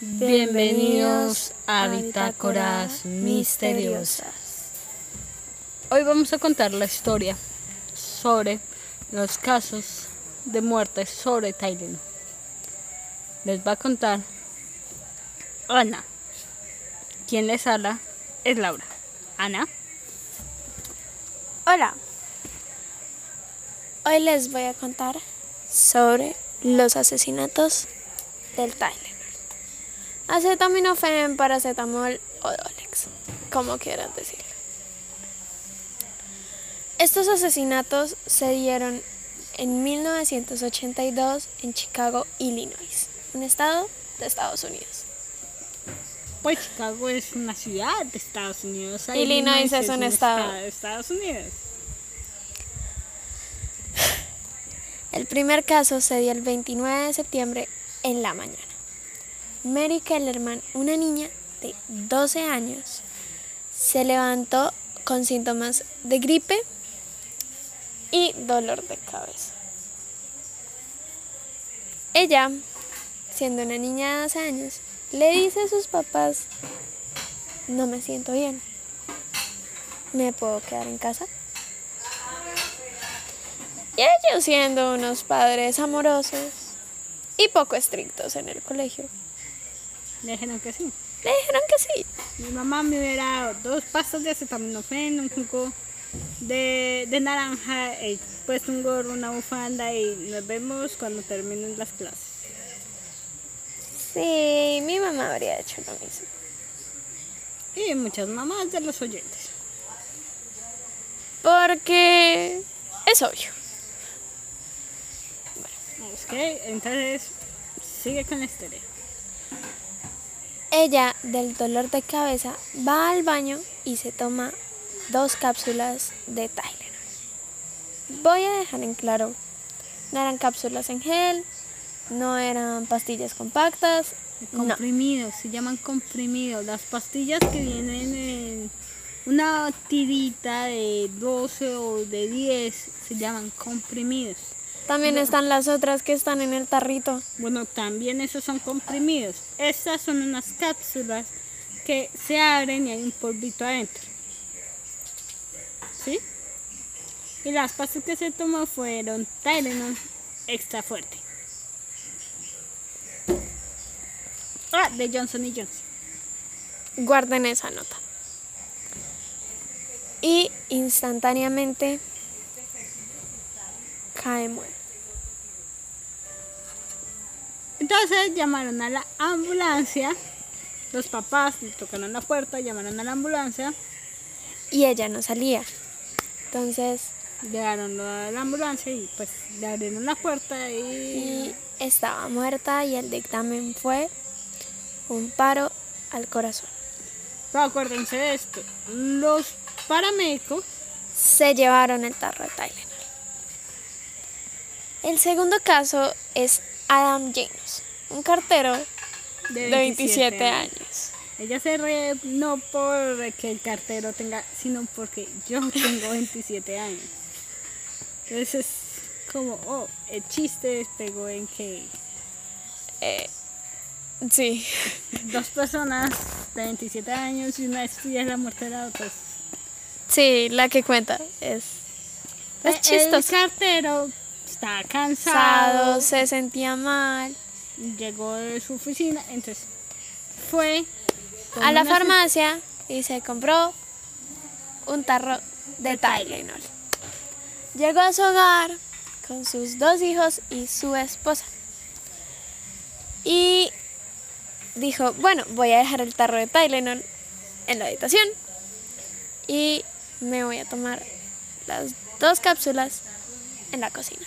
Bienvenidos a Bitácoras Misteriosas. Hoy vamos a contar la historia sobre los casos de muerte sobre Tylenol. Les va a contar Ana. Quien les habla es Laura. Ana. Hola. Hoy les voy a contar sobre los asesinatos del Tylenol. Acetaminofén, paracetamol o Dolex, como quieran decirlo. Estos asesinatos se dieron en 1982 en Chicago, Illinois, un estado de Estados Unidos. Pues Chicago es una ciudad de Estados Unidos. Illinois es un estado. de Estados Unidos. El primer caso se dio el 29 de septiembre en la mañana. Mary Kellerman, una niña de 12 años, se levantó con síntomas de gripe y dolor de cabeza. Ella, siendo una niña de 12 años, le dice a sus papás, no me siento bien, ¿me puedo quedar en casa? Y ellos siendo unos padres amorosos y poco estrictos en el colegio, Le dijeron que sí. le dijeron que sí. Mi mamá me hubiera dado dos pastas de acetaminofén, un jugo de, de naranja, he puesto un gorro, una bufanda y nos vemos cuando terminen las clases. Sí, mi mamá habría hecho lo mismo. Y muchas mamás de los oyentes. Porque es obvio. Ok, entonces sigue con la historia. Ella, del dolor de cabeza, va al baño y se toma dos cápsulas de Tylenol. Voy a dejar en claro, no eran cápsulas en gel, no eran pastillas compactas. Comprimidos, se llaman comprimidos. Las pastillas que vienen en una tirita de 12 o de 10 se llaman comprimidos. También están las otras que están en el tarrito. Bueno, también esos son comprimidos. Estas son unas cápsulas que se abren y hay un polvito adentro. ¿Sí? Y las pastas que se tomó fueron Tylenol extra fuerte. Ah, de Johnson y Johnson. Guarden esa nota. Y instantáneamente cae muerta. Entonces llamaron a la ambulancia. Los papás le tocaron la puerta, llamaron a la ambulancia. Y ella no salía. Entonces, Llegaron a la ambulancia y pues le abrieron la puerta y... y estaba muerta y el dictamen fue un paro al corazón. Pero acuérdense de esto. Los paramédicos Se llevaron el tarro de Tylenol. El segundo caso es Adam James, un cartero de de 27 años. Ella se ríe no porque el cartero tenga, sino porque yo tengo 27 años. Entonces es como, oh, el chiste pegó en que Eh, sí, dos personas de 27 años y una estudia la muerte de la otra. sí, la que cuenta es, es El chistoso. cartero estaba Cansado, se sentía mal. llegó de su oficina, entonces fue A la farmacia y se compró un tarro de Tylenol. Llegó a su hogar con sus dos hijos y su esposa. Y dijo, bueno, voy a dejar el tarro de Tylenol en la habitación y me voy a tomar las dos cápsulas en la cocina.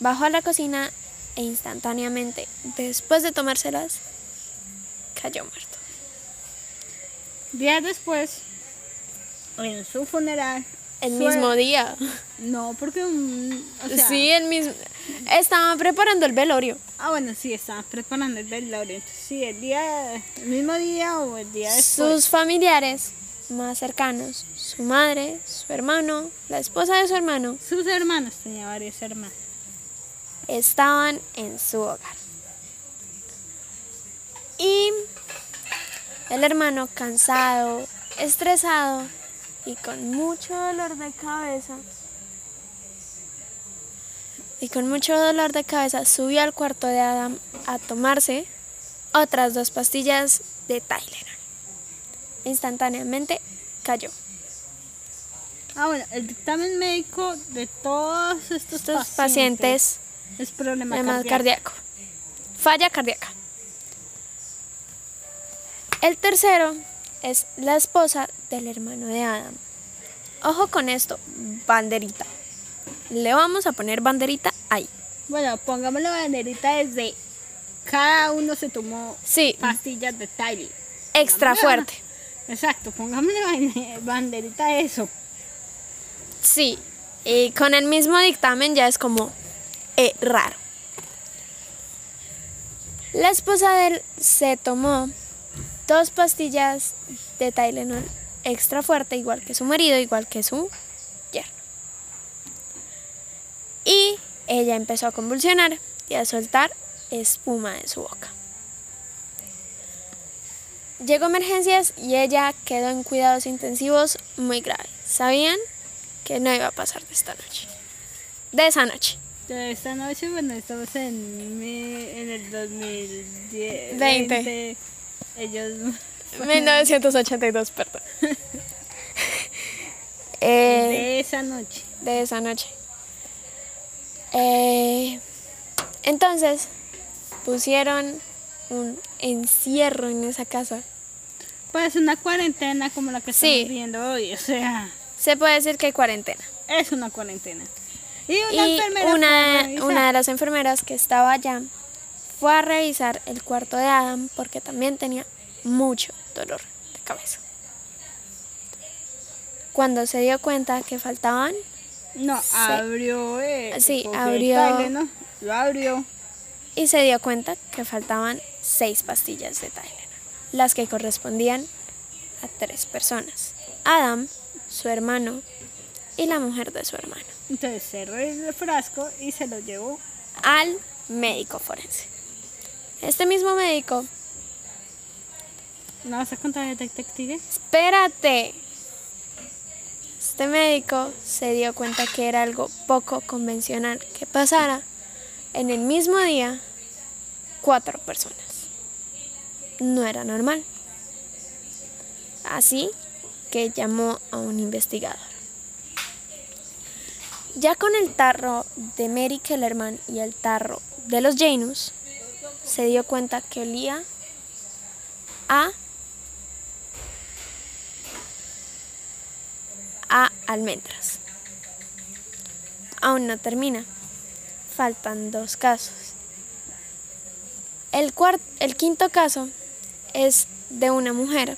Bajó a la cocina e instantáneamente, después de tomárselas, cayó muerto. Días después, en su funeral, El mismo día. No, porque un, o sea, sí, el mismo. Estaban preparando el velorio. Ah, bueno, sí, estaban preparando el velorio. Entonces, sí, el día, el mismo día o el día después. Sus familiares más cercanos, su madre, su hermano, la esposa de su hermano, Sus hermanos, tenía varios hermanos. Estaban en su hogar. el hermano cansado, estresado y con mucho dolor de cabeza. Y con mucho dolor de cabeza subió al cuarto de Adam a tomarse otras dos pastillas de Tylenol. Instantáneamente cayó. Ah, bueno, el dictamen médico de todos estos, Estos pacientes, pacientes, es problema cardíaco. cardíaco. Falla cardíaca. El tercero es la esposa del hermano de Adam. Ojo con esto, banderita. Le vamos a poner banderita ahí. Bueno, pongamos la banderita desde cada uno se tomó Sí, pastillas de Tylenol. extra Pongámosle- fuerte. Exacto, pongámosle ban- banderita a eso. Sí, y con el mismo dictamen ya es como eh, raro. La esposa de él se tomó dos pastillas de Tylenol extra fuerte, igual que su marido, igual que su yerno. Y ella empezó a convulsionar y a soltar espuma de su boca. Llegó emergencias y ella quedó en cuidados intensivos muy grave. ¿Sabían? que no iba a pasar de esta noche. De esa noche. De esta noche, bueno, estamos en, mi- en el 2010. Veinte. 20. Ellos 1982, perdón. Eh, de esa noche. de esa noche. Eh, entonces, pusieron un encierro en esa casa. Pues una cuarentena como la que estamos Sí. viendo hoy, o sea, Se puede decir que hay cuarentena. es una cuarentena. Y una Y una, de las enfermeras que estaba allá fue a revisar el cuarto de Adam porque también tenía mucho dolor de cabeza. Cuando se dio cuenta que faltaban, No, abrió. eh, Sí, abrió. Lo abrió. y se dio cuenta que faltaban seis pastillas de Tylenol, las que correspondían a tres personas. Adam, su hermano y la mujer de su hermano. Entonces cerró el frasco y se lo llevó. Al médico forense. Este mismo médico, ¿No vas a contar el detective? espérate, este médico se dio cuenta que era algo poco convencional que pasara en el mismo día cuatro personas. No era normal. Así que llamó a un investigador. Ya con el tarro de Mary Kellerman y el tarro de los Janus, se dio cuenta que olía a almendras. Aún no termina. Faltan dos casos. El, el quinto caso es de una mujer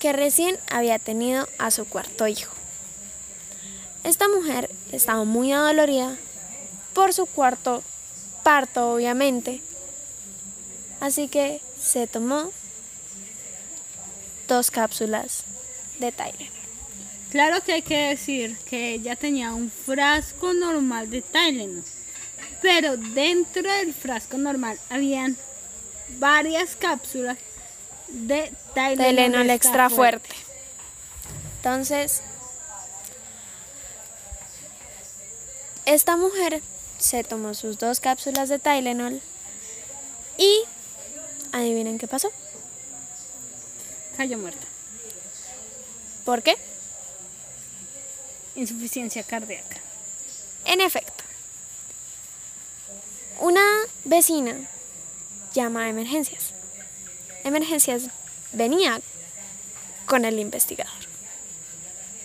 que recién había tenido a su cuarto hijo. Esta mujer estaba muy adolorida por su cuarto parto, obviamente. Así que se tomó dos cápsulas de Tylenol. Claro que hay que decir que ella tenía un frasco normal de Tylenol. Pero dentro del frasco normal habían varias cápsulas de Tylenol, Tylenol extra fuerte. Entonces, esta mujer se tomó sus dos cápsulas de Tylenol y adivinen qué pasó. Cayó muerta. ¿Por qué? Insuficiencia cardíaca. En efecto, una vecina llama a emergencias. Emergencias venía con el investigador.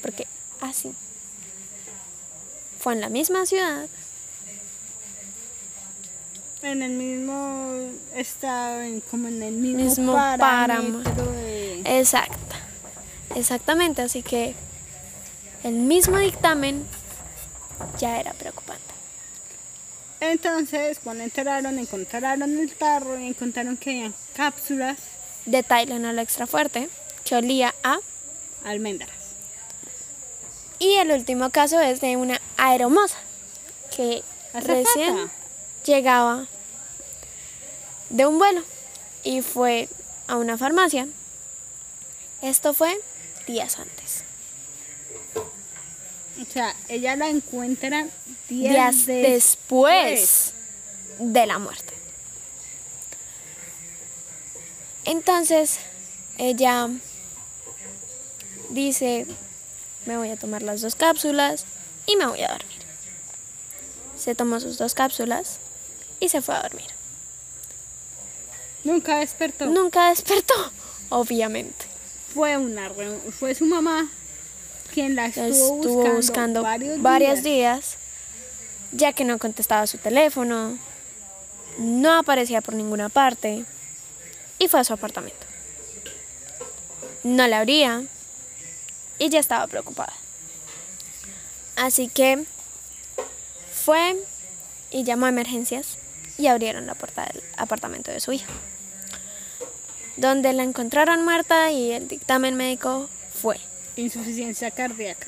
Porque así fue en la misma ciudad, En el mismo estado, en- como en el mismo, Mismo parámetro de- Exacta. Exactamente, así que el mismo dictamen ya era preocupante. Entonces, cuando enteraron, encontraron el tarro y encontraron que había cápsulas De Tylenol extra fuerte, que olía a... almendras. Y el último caso es de una aeromoza, que Azafata. recién llegaba de un vuelo y fue a una farmacia. Esto fue días antes. O sea, ella la encuentra días, días, después de la muerte. Entonces, ella dice, me voy a tomar las dos cápsulas y me voy a dormir. Se tomó sus dos cápsulas y se fue a dormir. Nunca despertó. Nunca despertó, obviamente. Fue una fue su mamá quien la estuvo, Estuvo buscando, buscando varios, varios días. días, ya que no contestaba su teléfono, no aparecía por ninguna parte y fue a su apartamento. No la abría y ya estaba preocupada. Así que fue y llamó a emergencias y abrieron la puerta del apartamento de su hija, donde la encontraron muerta y el dictamen médico fue Insuficiencia cardíaca.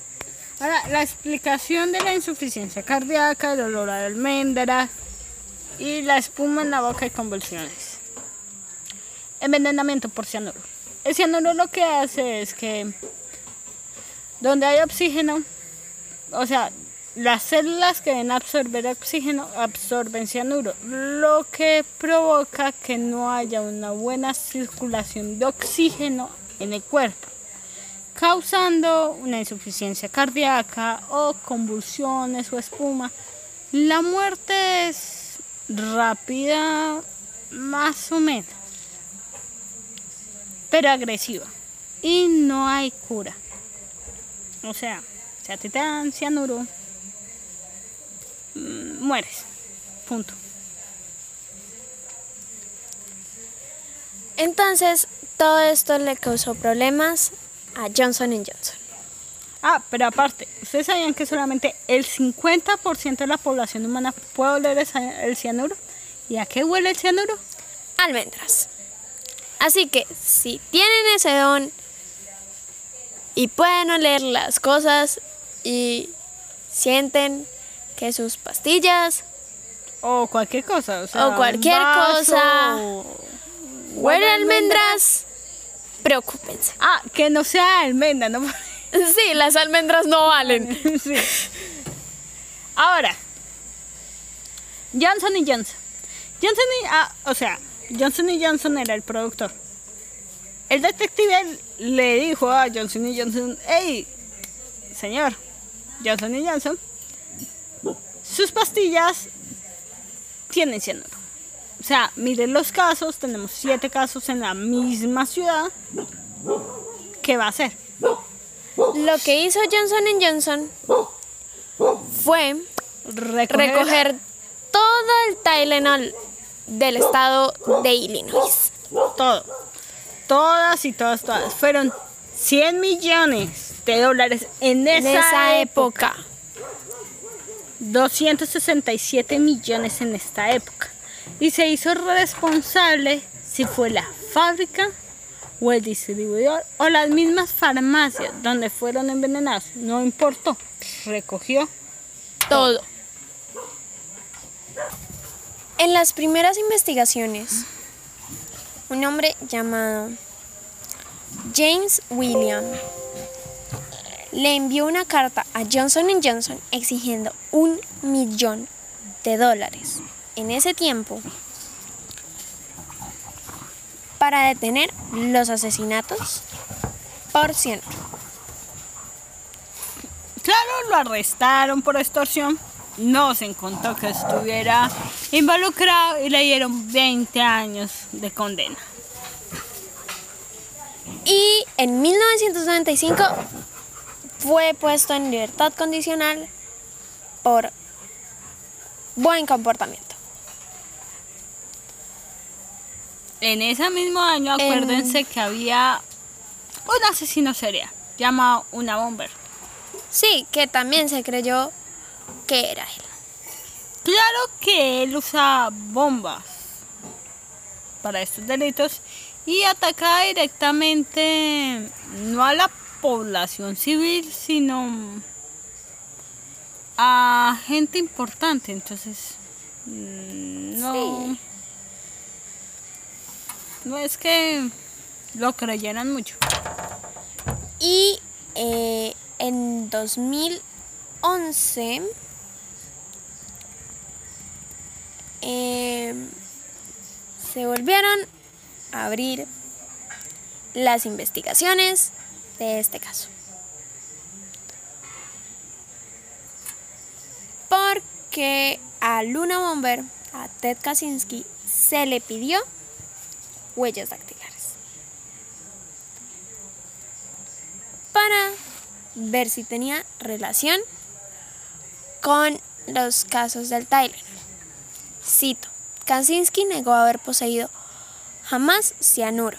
Ahora, la explicación de la insuficiencia cardíaca, el olor a almendra y la espuma en la boca y convulsiones. Envenenamiento por cianuro. El cianuro lo que hace es que donde hay oxígeno, o sea, las células que deben absorber oxígeno absorben cianuro, lo que provoca que no haya una buena circulación de oxígeno en el cuerpo causando una insuficiencia cardíaca o convulsiones o espuma. La muerte es rápida, más o menos, pero agresiva y no hay cura. O sea, si a ti te dan cianuro, mm, mueres. Punto. Entonces, todo esto le causó problemas a Johnson Johnson. Ah, pero aparte, ¿ustedes sabían que solamente el 50% de la población humana puede oler el cianuro? ¿Y a qué huele el cianuro? Almendras. Así que, si tienen ese don y pueden oler las cosas y sienten que sus pastillas O cualquier cosa. O, sea, O cualquier vaso, cosa. huele huelen a almendras, preocúpense. Ah, que no sea almendra, ¿no? Sí, las almendras no valen. sí. Ahora, Johnson y Johnson. Johnson y, ah, o sea, Johnson y Johnson era el productor. El detective le dijo a Johnson y Johnson, hey, señor, Johnson y Johnson, sus pastillas tienen cianuro. O sea, miren los casos, tenemos siete casos en la misma ciudad. ¿Qué va a hacer? Lo que hizo Johnson Johnson fue recoger todo el Tylenol del estado de Illinois. todo. Todas y todas, todas. Fueron 100 millones de dólares en esa, En esa época. época. 267 millones en esta época. Y se hizo responsable si fue la fábrica o el distribuidor o las mismas farmacias donde fueron envenenados. No importó. Recogió. Todo. En las primeras investigaciones, un hombre llamado James William le envió una carta a Johnson Johnson exigiendo un millón de dólares en ese tiempo para detener los asesinatos por ciento. Claro, lo arrestaron por extorsión. No se encontró que estuviera involucrado y le dieron 20 años de condena. Y en 1995 fue puesto en libertad condicional por buen comportamiento. En ese mismo año, acuérdense que había un asesino serial llamado una bomber. Sí, que también se creyó que era él. Claro que él usa bombas para estos delitos y atacaba directamente no a la población civil, sino a gente importante. Entonces, mm, no. Sí. No es que lo creyeron mucho. Y eh, en 2011 em, se volvieron a abrir las investigaciones de este caso. Porque a Luna Bomber, a Ted Kaczynski, se le pidió huellas dactilares. Para ver si tenía relación con los casos del Tylenol. Cito, Kaczynski negó haber poseído jamás cianuro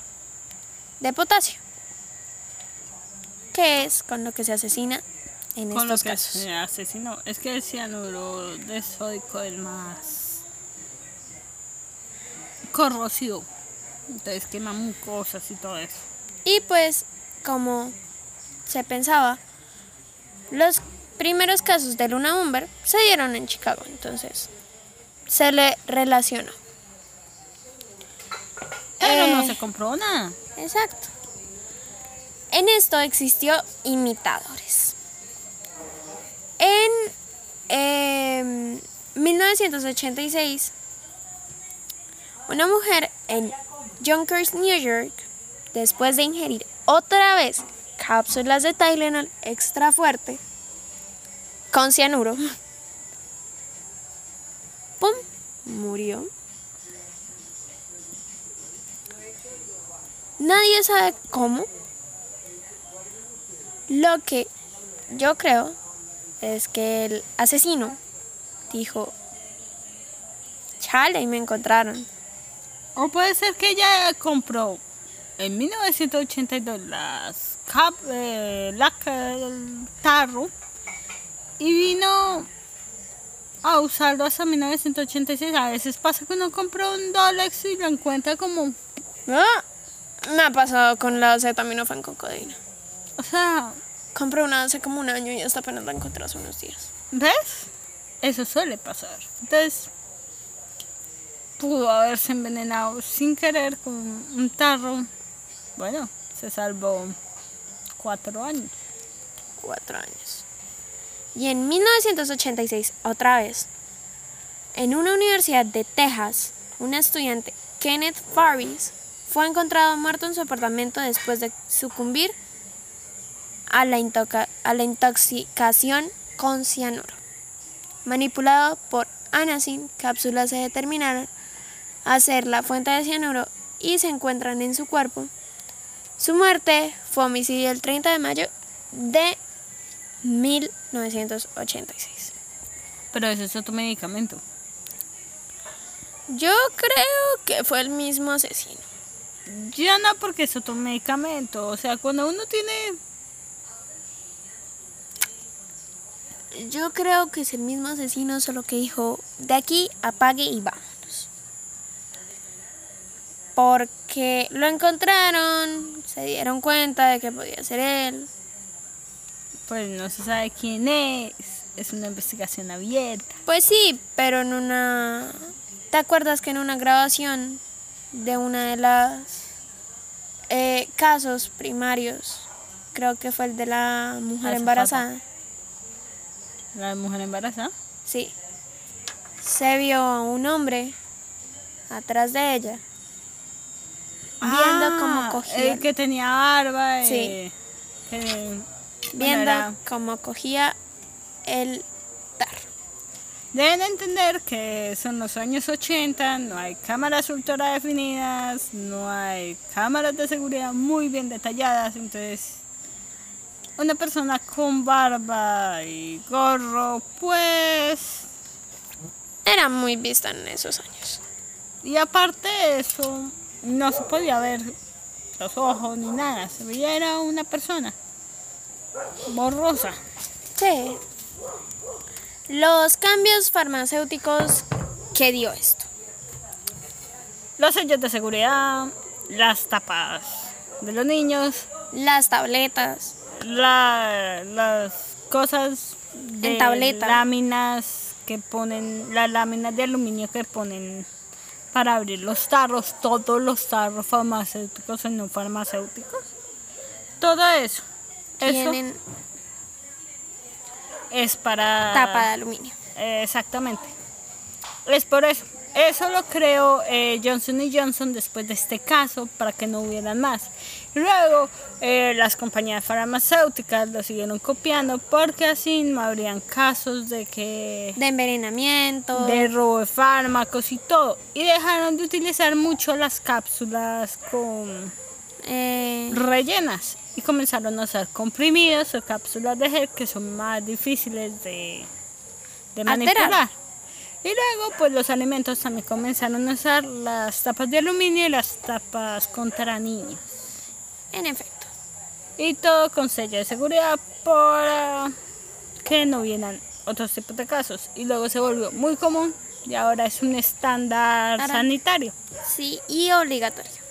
de potasio, que es con lo que se asesina en Con lo que casos. se asesinó. Es que el cianuro de sódico es más corrosivo. Entonces quema mucosas y todo eso. Y pues, como se pensaba, los primeros casos de Luna Bomber se dieron en Chicago, entonces se le relacionó. Pero no Eh, se comprobó nada. Exacto. En esto existió imitadores. En em, 1986, una mujer en Yonkers, New York, después de ingerir otra vez cápsulas de Tylenol extra fuerte con cianuro, ¡pum! murió. Nadie sabe cómo. Lo que yo creo es que el asesino dijo, chale, y me encontraron. O puede ser que ella compró en 1982 las cap, eh, la el tarro y vino a usarlo hasta 1986. A veces pasa que uno compra un Dolex y lo encuentra como, Ah, me ha pasado con la acetaminofén con codeína. o sea, Compré una hace como un año y hasta apenas la encontré hace unos días. ¿ves? Eso suele pasar. Entonces, pudo haberse envenenado sin querer con un tarro. Bueno, se salvó cuatro años. Cuatro años. Y en 1986, otra vez, en una universidad de Texas, un estudiante, Kenneth Farris, fue encontrado muerto en su apartamento después de sucumbir a la, intoxicación con cianuro. Manipulado por anacin, cápsulas se determinaron a ser la fuente de cianuro y se encuentran en su cuerpo. Su muerte fue homicidio el 30 de mayo de 1986. Pero ese es otro medicamento. Yo creo que fue el mismo asesino. Ya no, porque es otro medicamento. O sea, cuando uno tiene. Yo creo que es el mismo asesino, solo que dijo, de aquí apague y vámonos. Porque lo encontraron, se dieron cuenta de que podía ser él. Pues no se sabe quién es. Es una investigación abierta. Pues sí, pero en una... ¿Te acuerdas que en una grabación de una de las eh, casos primarios, creo que fue el de la mujer embarazada, La mujer embarazada. sí, se vio a un hombre atrás de ella, viendo cómo Ah, cogía, El que tenía barba. Sí. eh, que- bueno, viendo era- cómo cogía el tarro. Deben entender que son los años 80, no hay cámaras ultra definidas, no hay cámaras de seguridad muy bien detalladas, entonces una persona con barba y gorro, pues... Era muy vista en esos años. Y aparte de eso, no se podía ver los ojos ni nada, se veía era una persona borrosa. Sí. Los cambios farmacéuticos que dio esto. Los sellos de seguridad, las tapas de los niños, Las tabletas. la- las cosas de En tableta. láminas que ponen, las láminas de aluminio que ponen para abrir los tarros, todos los tarros farmacéuticos y no farmacéuticos. Todo eso. Eso Tienen es para... tapa de aluminio. Exactamente. Es por eso. Eso lo creó eh, Johnson y Johnson después de este caso para que no hubieran más. Luego eh, las compañías farmacéuticas lo siguieron copiando porque así no habrían casos de que De envenenamiento. de robo de fármacos y todo. Y dejaron de utilizar mucho las cápsulas con eh, rellenas y comenzaron a usar comprimidos o cápsulas de gel que son más difíciles de, de Alterar. manipular. Y luego pues los alimentos también comenzaron a usar las tapas de aluminio y las tapas contra niños. en efecto. Y todo con sello de seguridad para que no hubieran otros tipos de casos. Y luego se volvió muy común y ahora es un estándar sanitario. Sí, y obligatorio.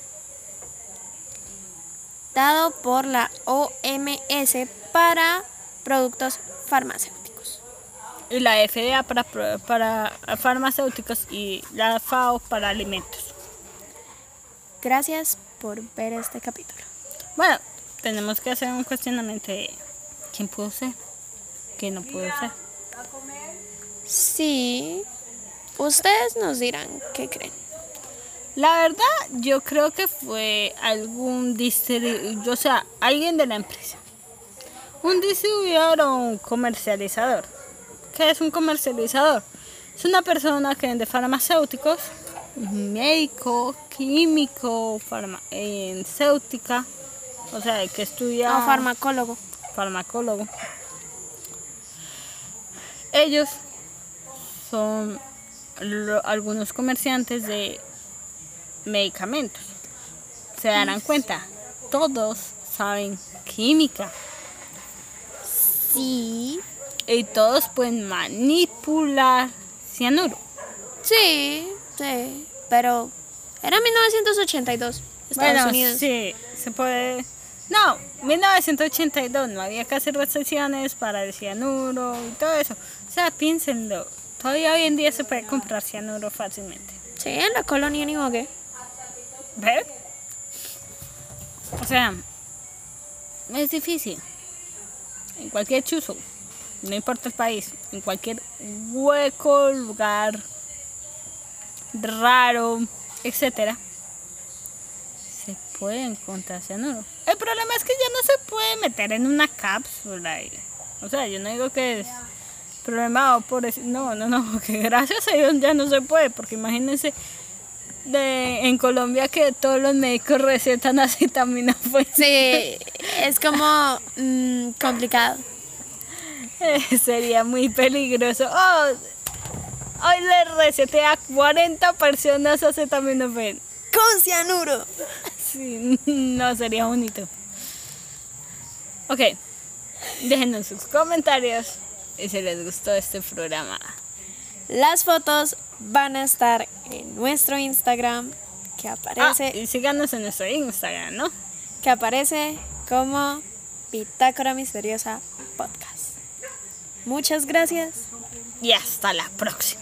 Dado por la OMS para productos farmacéuticos. Y la FDA para, para farmacéuticos y la FAO para alimentos. Gracias por ver este capítulo. Bueno, tenemos que hacer un cuestionamiento de quién pudo ser, quién no pudo ser. Sí, ustedes nos dirán qué creen. La verdad, yo creo que fue algún distribuidor, o sea, alguien de la empresa. Un distribuidor o un comercializador. ¿Qué es un comercializador? Es una persona que vende farmacéuticos, médico, químico, farmacéutica, o sea, que estudia O farmacólogo. farmacólogo. Ellos son lo- algunos comerciantes de medicamentos. Se darán cuenta, todos saben química Sí, y todos pueden manipular cianuro. sí, sí. Pero era 1982, Estados bueno, Unidos. sí, se puede... No, 1982 no había que hacer restricciones para el cianuro y todo eso. O sea, piénsenlo. Todavía hoy en día se puede comprar cianuro fácilmente. Sí, en la colonia ni qué. ¿Ves? O sea, es difícil. En cualquier chuzo, no importa el país, en cualquier hueco, lugar raro, etcétera, se puede encontrar cianuro. El problema es que ya no se puede meter en una cápsula. y- o sea, yo no digo que es problema o por eso. No, no, no, que gracias a Dios ya no se puede, porque imagínense de en Colombia que todos los médicos recetan acetaminofén. Sí, es como mm, complicado. Eh, Sería muy peligroso. Oh, hoy le receté a 40 personas acetaminofén. Con cianuro. Sí, no sería bonito. Ok, déjenos sus comentarios y si les gustó este programa. Las fotos van a estar en nuestro Instagram, que Ah, aparece, y síganos en nuestro Instagram, ¿no? que aparece como Bitácora Misteriosa Podcast. Muchas gracias. Y hasta la próxima.